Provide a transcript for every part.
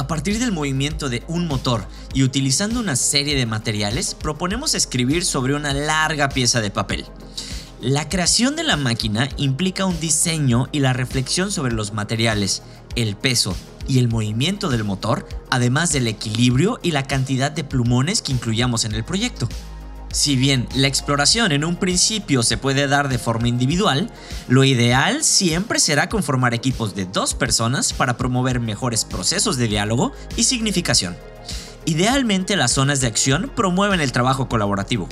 A partir del movimiento de un motor y utilizando una serie de materiales, proponemos escribir sobre una larga pieza de papel. La creación de la máquina implica un diseño y la reflexión sobre los materiales, el peso y el movimiento del motor, además del equilibrio y la cantidad de plumones que incluyamos en el proyecto. Si bien la exploración en un principio se puede dar de forma individual, lo ideal siempre será conformar equipos de dos personas para promover mejores procesos de diálogo y significación. Idealmente las zonas de acción promueven el trabajo colaborativo.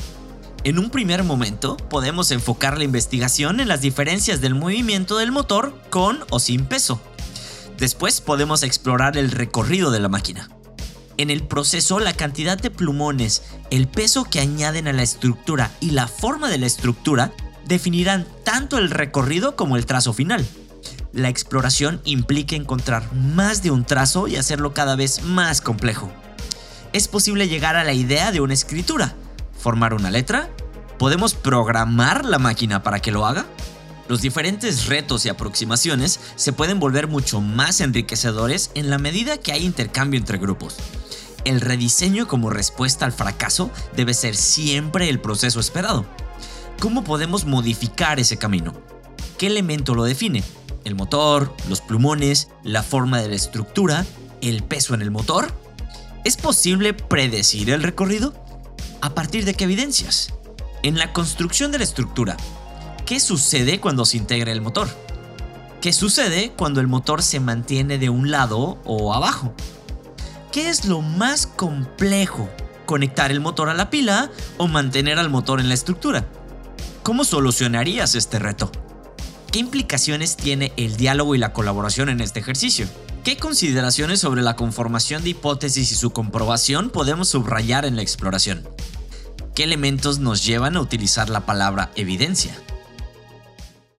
En un primer momento podemos enfocar la investigación en las diferencias del movimiento del motor con o sin peso. Después podemos explorar el recorrido de la máquina. En el proceso, la cantidad de plumones, el peso que añaden a la estructura y la forma de la estructura definirán tanto el recorrido como el trazo final. La exploración implica encontrar más de un trazo y hacerlo cada vez más complejo. Es posible llegar a la idea de una escritura, formar una letra, podemos programar la máquina para que lo haga. Los diferentes retos y aproximaciones se pueden volver mucho más enriquecedores en la medida que hay intercambio entre grupos el rediseño como respuesta al fracaso debe ser siempre el proceso esperado. ¿Cómo podemos modificar ese camino? ¿Qué elemento lo define? ¿El motor, los plumones, la forma de la estructura, el peso en el motor? ¿Es posible predecir el recorrido? ¿A partir de qué evidencias? En la construcción de la estructura, ¿qué sucede cuando se integra el motor? ¿Qué sucede cuando el motor se mantiene de un lado o abajo? ¿Qué es lo más complejo? ¿Conectar el motor a la pila o mantener al motor en la estructura? ¿Cómo solucionarías este reto? ¿Qué implicaciones tiene el diálogo y la colaboración en este ejercicio? ¿Qué consideraciones sobre la conformación de hipótesis y su comprobación podemos subrayar en la exploración? ¿Qué elementos nos llevan a utilizar la palabra evidencia?